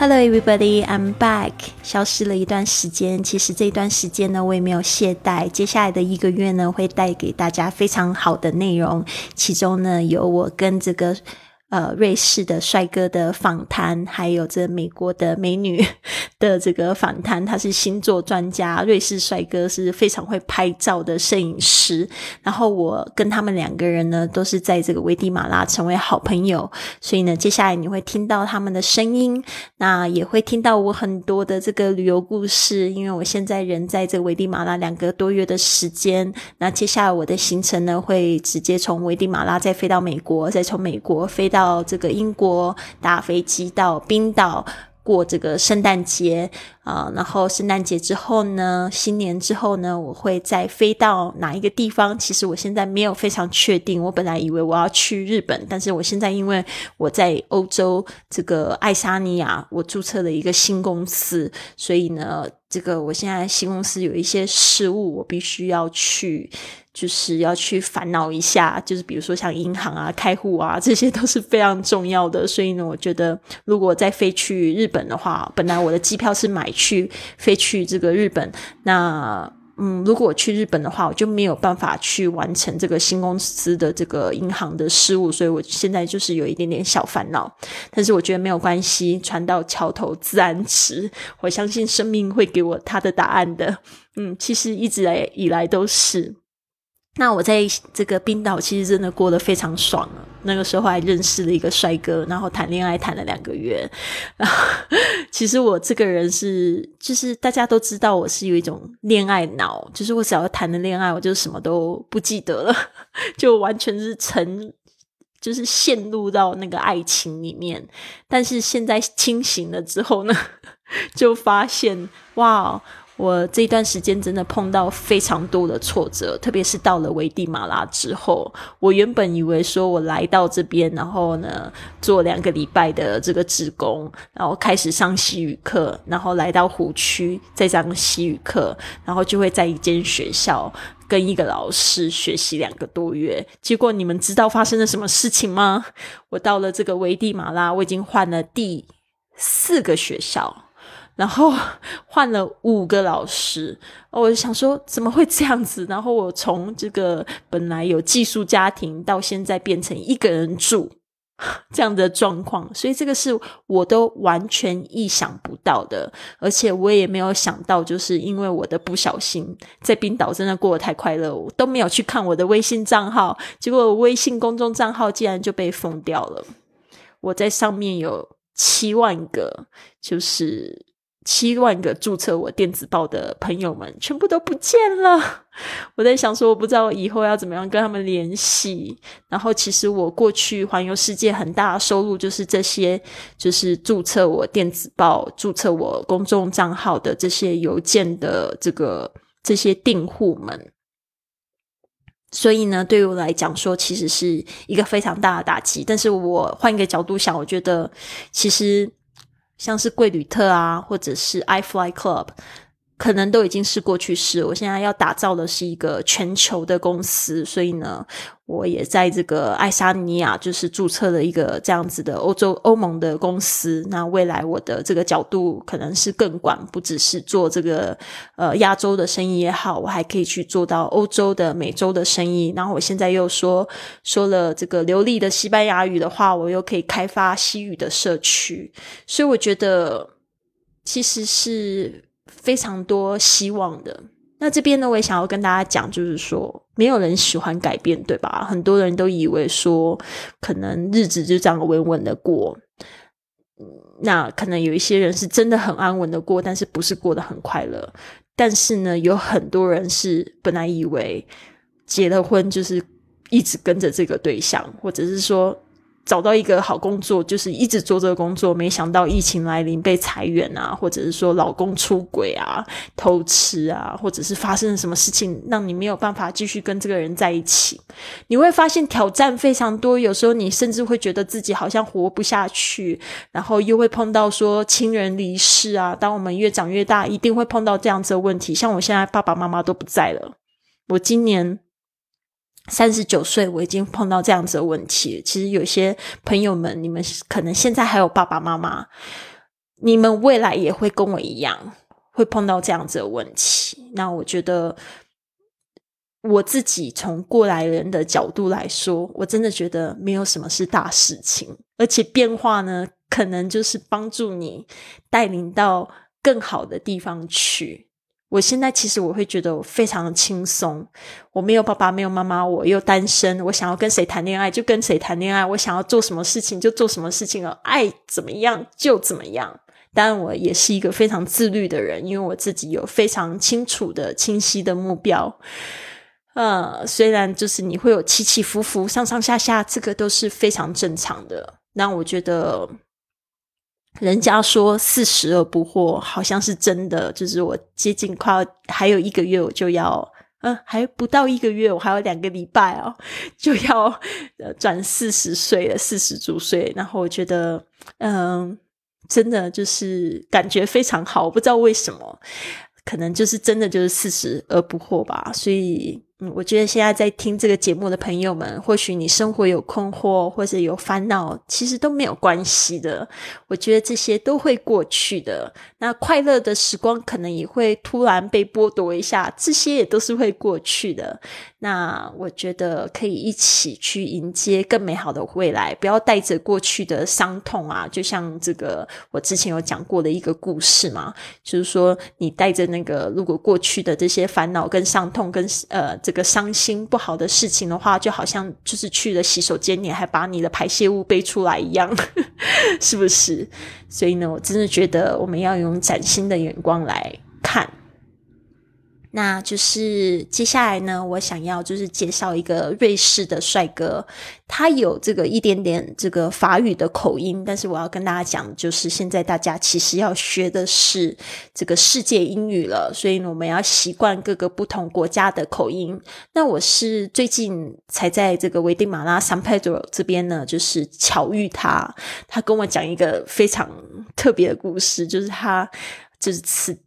Hello, everybody! I'm back. 消失了一段时间，其实这段时间呢，我也没有懈怠。接下来的一个月呢，会带给大家非常好的内容，其中呢，有我跟这个。呃，瑞士的帅哥的访谈，还有这美国的美女 的这个访谈，他是星座专家，瑞士帅哥是非常会拍照的摄影师。然后我跟他们两个人呢，都是在这个危地马拉成为好朋友，所以呢，接下来你会听到他们的声音，那也会听到我很多的这个旅游故事。因为我现在人在这个危地马拉两个多月的时间，那接下来我的行程呢，会直接从危地马拉再飞到美国，再从美国飞到。到这个英国打飞机到冰岛过这个圣诞节啊，然后圣诞节之后呢，新年之后呢，我会再飞到哪一个地方？其实我现在没有非常确定。我本来以为我要去日本，但是我现在因为我在欧洲这个爱沙尼亚，我注册了一个新公司，所以呢，这个我现在新公司有一些事务，我必须要去。就是要去烦恼一下，就是比如说像银行啊、开户啊，这些都是非常重要的。所以呢，我觉得如果再飞去日本的话，本来我的机票是买去飞去这个日本，那嗯，如果我去日本的话，我就没有办法去完成这个新公司的这个银行的事务，所以我现在就是有一点点小烦恼。但是我觉得没有关系，船到桥头自然直，我相信生命会给我他的答案的。嗯，其实一直来以来都是。那我在这个冰岛其实真的过得非常爽了。那个时候还认识了一个帅哥，然后谈恋爱谈了两个月。然 后其实我这个人是，就是大家都知道我是有一种恋爱脑，就是我只要谈了恋爱，我就什么都不记得了，就完全是沉，就是陷入到那个爱情里面。但是现在清醒了之后呢，就发现哇。我这段时间真的碰到非常多的挫折，特别是到了危地马拉之后，我原本以为说我来到这边，然后呢做两个礼拜的这个职工，然后开始上西语课，然后来到湖区再上西语课，然后就会在一间学校跟一个老师学习两个多月。结果你们知道发生了什么事情吗？我到了这个危地马拉，我已经换了第四个学校。然后换了五个老师，我就想说怎么会这样子？然后我从这个本来有寄宿家庭，到现在变成一个人住 这样的状况，所以这个是我都完全意想不到的，而且我也没有想到，就是因为我的不小心，在冰岛真的过得太快乐，我都没有去看我的微信账号，结果微信公众账号竟然就被封掉了。我在上面有七万个，就是。七万个注册我电子报的朋友们全部都不见了。我在想说，我不知道以后要怎么样跟他们联系。然后，其实我过去环游世界很大的收入就是这些，就是注册我电子报、注册我公众账号的这些邮件的这个这些订户们。所以呢，对于我来讲说，其实是一个非常大的打击。但是我换一个角度想，我觉得其实。像是贵旅特啊，或者是 iFly Club。可能都已经是过去式。我现在要打造的是一个全球的公司，所以呢，我也在这个爱沙尼亚就是注册了一个这样子的欧洲欧盟的公司。那未来我的这个角度可能是更广，不只是做这个呃亚洲的生意也好，我还可以去做到欧洲的、美洲的生意。然后我现在又说说了这个流利的西班牙语的话，我又可以开发西语的社区。所以我觉得其实是。非常多希望的。那这边呢，我也想要跟大家讲，就是说，没有人喜欢改变，对吧？很多人都以为说，可能日子就这样稳稳的过。那可能有一些人是真的很安稳的过，但是不是过得很快乐。但是呢，有很多人是本来以为结了婚就是一直跟着这个对象，或者是说。找到一个好工作，就是一直做这个工作，没想到疫情来临被裁员啊，或者是说老公出轨啊、偷吃啊，或者是发生了什么事情让你没有办法继续跟这个人在一起，你会发现挑战非常多。有时候你甚至会觉得自己好像活不下去，然后又会碰到说亲人离世啊。当我们越长越大，一定会碰到这样子的问题。像我现在爸爸妈妈都不在了，我今年。三十九岁，我已经碰到这样子的问题。其实有些朋友们，你们可能现在还有爸爸妈妈，你们未来也会跟我一样，会碰到这样子的问题。那我觉得，我自己从过来人的角度来说，我真的觉得没有什么是大事情，而且变化呢，可能就是帮助你带领到更好的地方去。我现在其实我会觉得我非常的轻松，我没有爸爸，没有妈妈，我又单身，我想要跟谁谈恋爱就跟谁谈恋爱，我想要做什么事情就做什么事情了，爱怎么样就怎么样。当然，我也是一个非常自律的人，因为我自己有非常清楚的、清晰的目标。呃，虽然就是你会有起起伏伏、上上下下，这个都是非常正常的。那我觉得。人家说四十而不惑，好像是真的。就是我接近快要还有一个月，我就要，嗯，还不到一个月，我还有两个礼拜哦，就要转四十岁了，四十周岁。然后我觉得，嗯，真的就是感觉非常好，我不知道为什么，可能就是真的就是四十而不惑吧，所以。嗯，我觉得现在在听这个节目的朋友们，或许你生活有困惑或者有烦恼，其实都没有关系的。我觉得这些都会过去的。那快乐的时光可能也会突然被剥夺一下，这些也都是会过去的。那我觉得可以一起去迎接更美好的未来，不要带着过去的伤痛啊。就像这个我之前有讲过的一个故事嘛，就是说你带着那个如果过去的这些烦恼跟伤痛跟呃。这个伤心不好的事情的话，就好像就是去了洗手间，你还把你的排泄物背出来一样，是不是？所以呢，我真的觉得我们要用崭新的眼光来看。那就是接下来呢，我想要就是介绍一个瑞士的帅哥，他有这个一点点这个法语的口音，但是我要跟大家讲，就是现在大家其实要学的是这个世界英语了，所以，我们要习惯各个不同国家的口音。那我是最近才在这个危地马拉 San Pedro 这边呢，就是巧遇他，他跟我讲一个非常特别的故事，就是他就是此。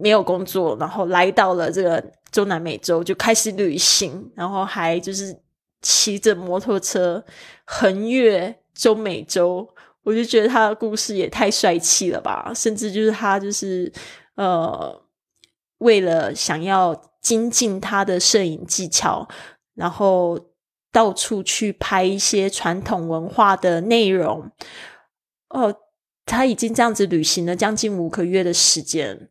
没有工作，然后来到了这个中南美洲，就开始旅行，然后还就是骑着摩托车横越中美洲。我就觉得他的故事也太帅气了吧！甚至就是他就是呃，为了想要精进他的摄影技巧，然后到处去拍一些传统文化的内容。哦，他已经这样子旅行了将近五个月的时间。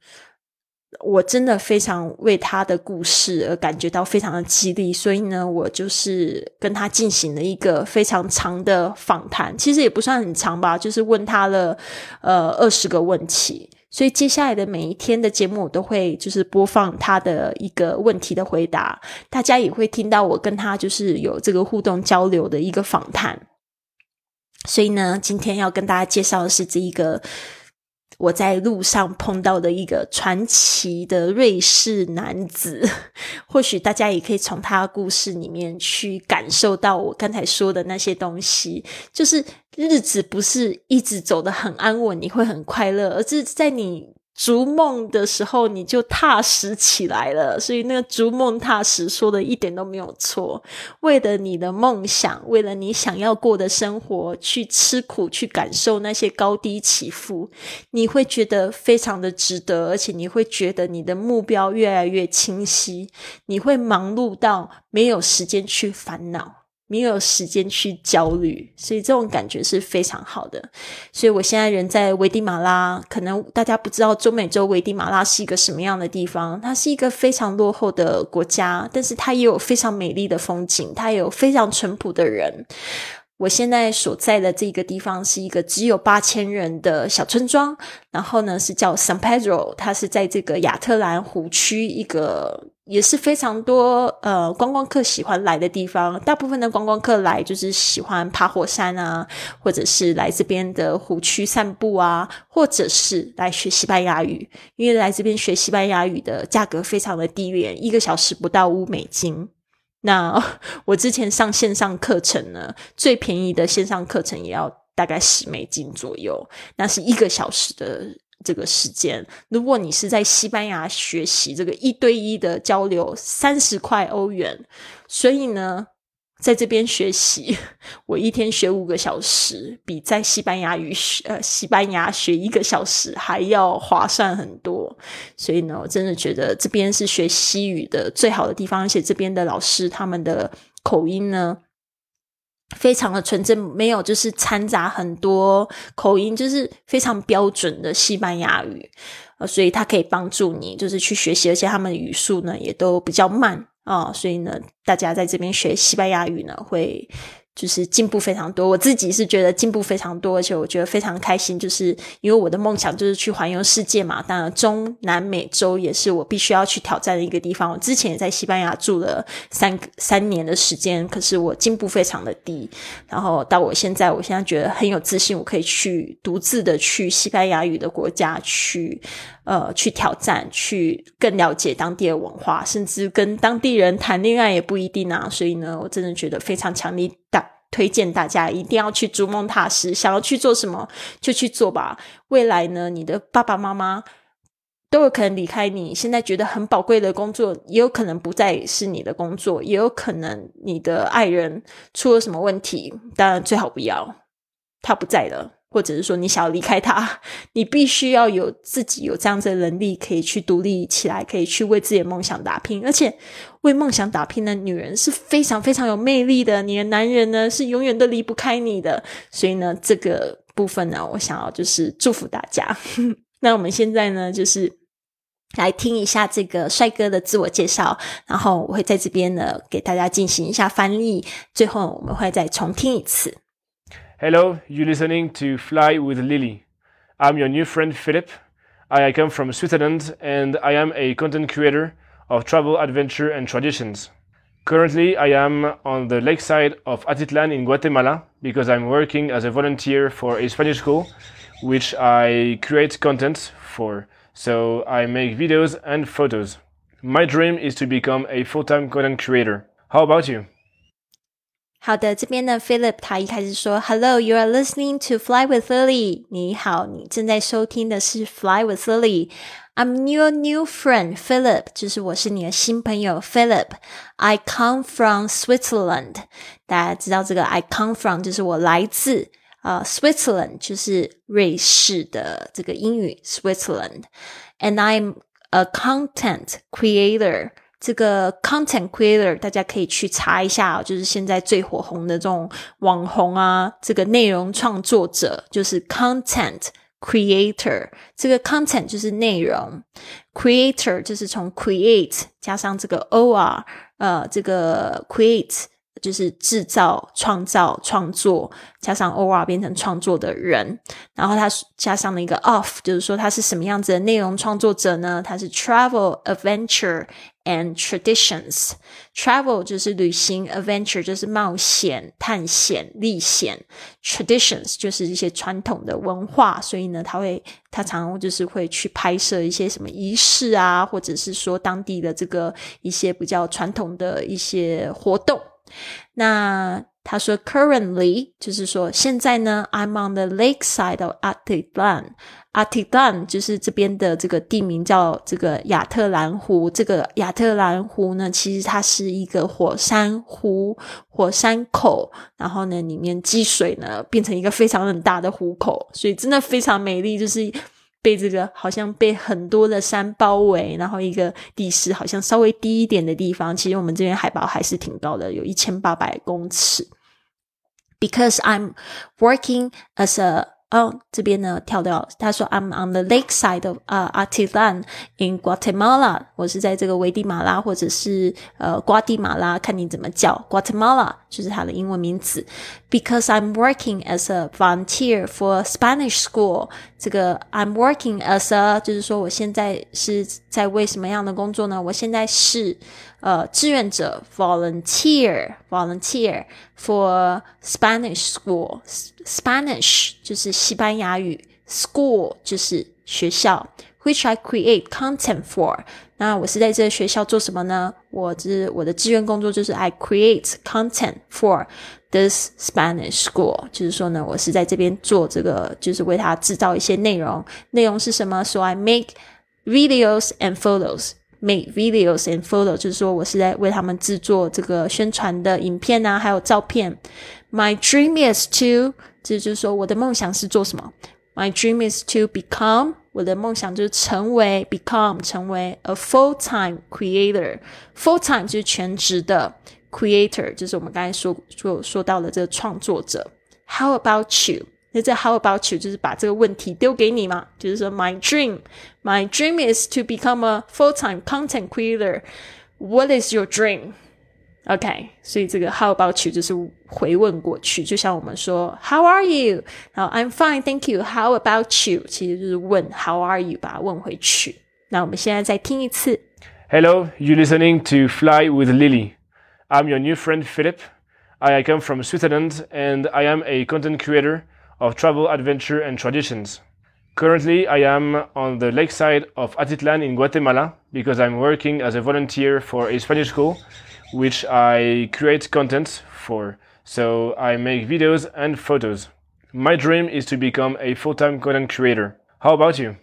我真的非常为他的故事而感觉到非常的激励，所以呢，我就是跟他进行了一个非常长的访谈，其实也不算很长吧，就是问他了呃二十个问题。所以接下来的每一天的节目，我都会就是播放他的一个问题的回答，大家也会听到我跟他就是有这个互动交流的一个访谈。所以呢，今天要跟大家介绍的是这一个。我在路上碰到的一个传奇的瑞士男子，或许大家也可以从他的故事里面去感受到我刚才说的那些东西，就是日子不是一直走得很安稳，你会很快乐，而是在你。逐梦的时候，你就踏实起来了。所以那个逐梦踏实说的一点都没有错。为了你的梦想，为了你想要过的生活，去吃苦，去感受那些高低起伏，你会觉得非常的值得，而且你会觉得你的目标越来越清晰。你会忙碌到没有时间去烦恼。没有时间去焦虑，所以这种感觉是非常好的。所以我现在人在危地马拉，可能大家不知道中美洲危地马拉是一个什么样的地方。它是一个非常落后的国家，但是它也有非常美丽的风景，它有非常淳朴的人。我现在所在的这个地方是一个只有八千人的小村庄，然后呢是叫 San Pedro，它是在这个亚特兰湖区一个也是非常多呃观光客喜欢来的地方。大部分的观光客来就是喜欢爬火山啊，或者是来这边的湖区散步啊，或者是来学西班牙语。因为来这边学西班牙语的价格非常的低廉，一个小时不到五美金。那我之前上线上课程呢，最便宜的线上课程也要大概十美金左右，那是一个小时的。这个时间，如果你是在西班牙学习这个一对一的交流，三十块欧元。所以呢，在这边学习，我一天学五个小时，比在西班牙语学呃西班牙学一个小时还要划算很多。所以呢，我真的觉得这边是学西语的最好的地方，而且这边的老师他们的口音呢。非常的纯正，没有就是掺杂很多口音，就是非常标准的西班牙语，呃，所以它可以帮助你就是去学习，而且他们语速呢也都比较慢啊，所以呢，大家在这边学西班牙语呢会。就是进步非常多，我自己是觉得进步非常多，而且我觉得非常开心，就是因为我的梦想就是去环游世界嘛。当然，中南美洲也是我必须要去挑战的一个地方。我之前也在西班牙住了三三年的时间，可是我进步非常的低。然后到我现在，我现在觉得很有自信，我可以去独自的去西班牙语的国家去，呃，去挑战，去更了解当地的文化，甚至跟当地人谈恋爱也不一定啊。所以呢，我真的觉得非常强力的。推荐大家一定要去逐梦踏实，想要去做什么就去做吧。未来呢，你的爸爸妈妈都有可能离开你，现在觉得很宝贵的工作，也有可能不再是你的工作，也有可能你的爱人出了什么问题。当然最好不要，他不在了。或者是说你想要离开他，你必须要有自己有这样子的能力，可以去独立起来，可以去为自己的梦想打拼。而且为梦想打拼的女人是非常非常有魅力的，你的男人呢是永远都离不开你的。所以呢，这个部分呢，我想要就是祝福大家。那我们现在呢，就是来听一下这个帅哥的自我介绍，然后我会在这边呢给大家进行一下翻译，最后我们会再重听一次。Hello, you're listening to Fly with Lily. I'm your new friend Philip. I come from Switzerland and I am a content creator of travel, adventure, and traditions. Currently, I am on the lakeside of Atitlan in Guatemala because I'm working as a volunteer for a Spanish school, which I create content for. So I make videos and photos. My dream is to become a full time content creator. How about you? 好的，这边呢，Philip 他一开始说，Hello, you are listening to Fly with Lily。你好，你正在收听的是 Fly with Lily。I'm your new friend, Philip，就是我是你的新朋友 Philip。I come from Switzerland。大家知道这个 I come from 就是我来自啊、uh,，Switzerland 就是瑞士的这个英语 Switzerland。And I'm a content creator。 这个 content creator 大家可以去查一下，就是现在最火红的这种网红啊，这个内容创作者就是 content creator。这个 content 就是内容，creator 就是从 create 加上这个 or，呃，这个 create。就是制造、创造、创作，加上 or 变成创作的人，然后他加上了一个 of，就是说他是什么样子的内容创作者呢？他是 travel adventure and traditions。travel 就是旅行，adventure 就是冒险、探险、历险，traditions 就是一些传统的文化。所以呢，他会他常常就是会去拍摄一些什么仪式啊，或者是说当地的这个一些比较传统的一些活动。那他说，currently 就是说现在呢，I'm on the lake side of Atitlan。Atitlan 就是这边的这个地名叫这个亚特兰湖。这个亚特兰湖呢，其实它是一个火山湖、火山口，然后呢，里面积水呢变成一个非常很大的湖口，所以真的非常美丽，就是。被这个好像被很多的山包围，然后一个地势好像稍微低一点的地方，其实我们这边海拔还是挺高的，有一千八百公尺。Because I'm working as a 哦，这边呢跳掉，他说 I'm on the lake side of 啊 Atitlan in Guatemala，我是在这个危地马拉或者是呃瓜地马拉，看你怎么叫 Guatemala，就是它的英文名字。Because I'm working as a volunteer for Spanish school，这个 I'm working as a 就是说我现在是在为什么样的工作呢？我现在是 呃志愿者 volunteer volunteer for Spanish school Spanish 就是西班牙语，school 就是学校，which I create content for。那我是在这个学校做什么呢？我这我的志愿工作就是 I create content for this Spanish school。就是说呢，我是在这边做这个，就是为他制造一些内容。内容是什么？So I make videos and photos。 Make videos and photos，就是说我是在为他们制作这个宣传的影片啊，还有照片。My dream is to 这就是说，我的梦想是做什么？My dream is to become，我的梦想就是成为 become 成为 a full time creator。Full time 就是全职的 creator，就是我们刚才说说说到了这个创作者。How about you？ 那这 How about you 就是把这个问题丢给你嘛？就是说，My dream，My dream is to become a full time content creator。What is your dream？OK，所以这个 How about you 就是回问过去，就像我们说 How are you？然后 I'm fine, thank you. How about you？其实就是问 How are you？把它问回去。那我们现在再听一次。Hello, you listening to Fly with Lily. I'm your new friend Philip. I come from Switzerland and I am a content creator of travel, adventure, and traditions. Currently, I am on the lakeside of Atitlan in Guatemala because I'm working as a volunteer for a Spanish school which I create content for. So I make videos and photos. My dream is to become a full time content creator. How about you?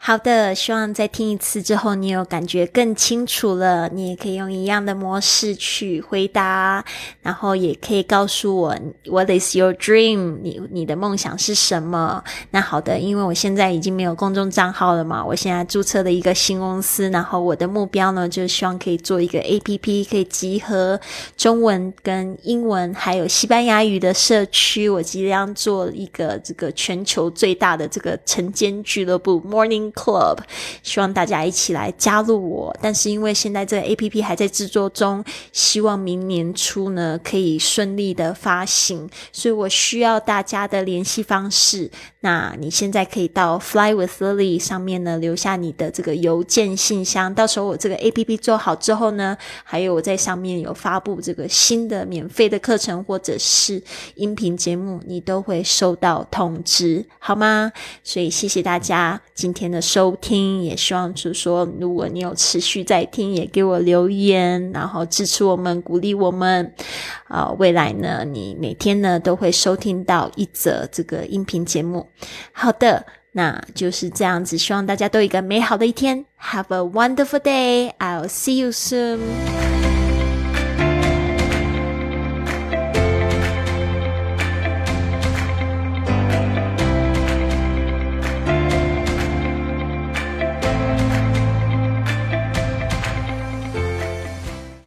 好的，希望在听一次之后，你有感觉更清楚了。你也可以用一样的模式去回答，然后也可以告诉我 What is your dream？你你的梦想是什么？那好的，因为我现在已经没有公众账号了嘛，我现在注册了一个新公司，然后我的目标呢，就是希望可以做一个 A P P，可以集合中文跟英文还有西班牙语的社区。我即将做一个这个全球最大的这个晨间俱乐部 Morning。Club，希望大家一起来加入我。但是因为现在这个 A P P 还在制作中，希望明年初呢可以顺利的发行，所以我需要大家的联系方式。那你现在可以到 Fly with Lily 上面呢留下你的这个邮件信箱，到时候我这个 A P P 做好之后呢，还有我在上面有发布这个新的免费的课程或者是音频节目，你都会收到通知，好吗？所以谢谢大家今天的。收听，也希望就是说，如果你有持续在听，也给我留言，然后支持我们，鼓励我们。啊，未来呢，你每天呢都会收听到一则这个音频节目。好的，那就是这样子，希望大家都有一个美好的一天。Have a wonderful day. I'll see you soon.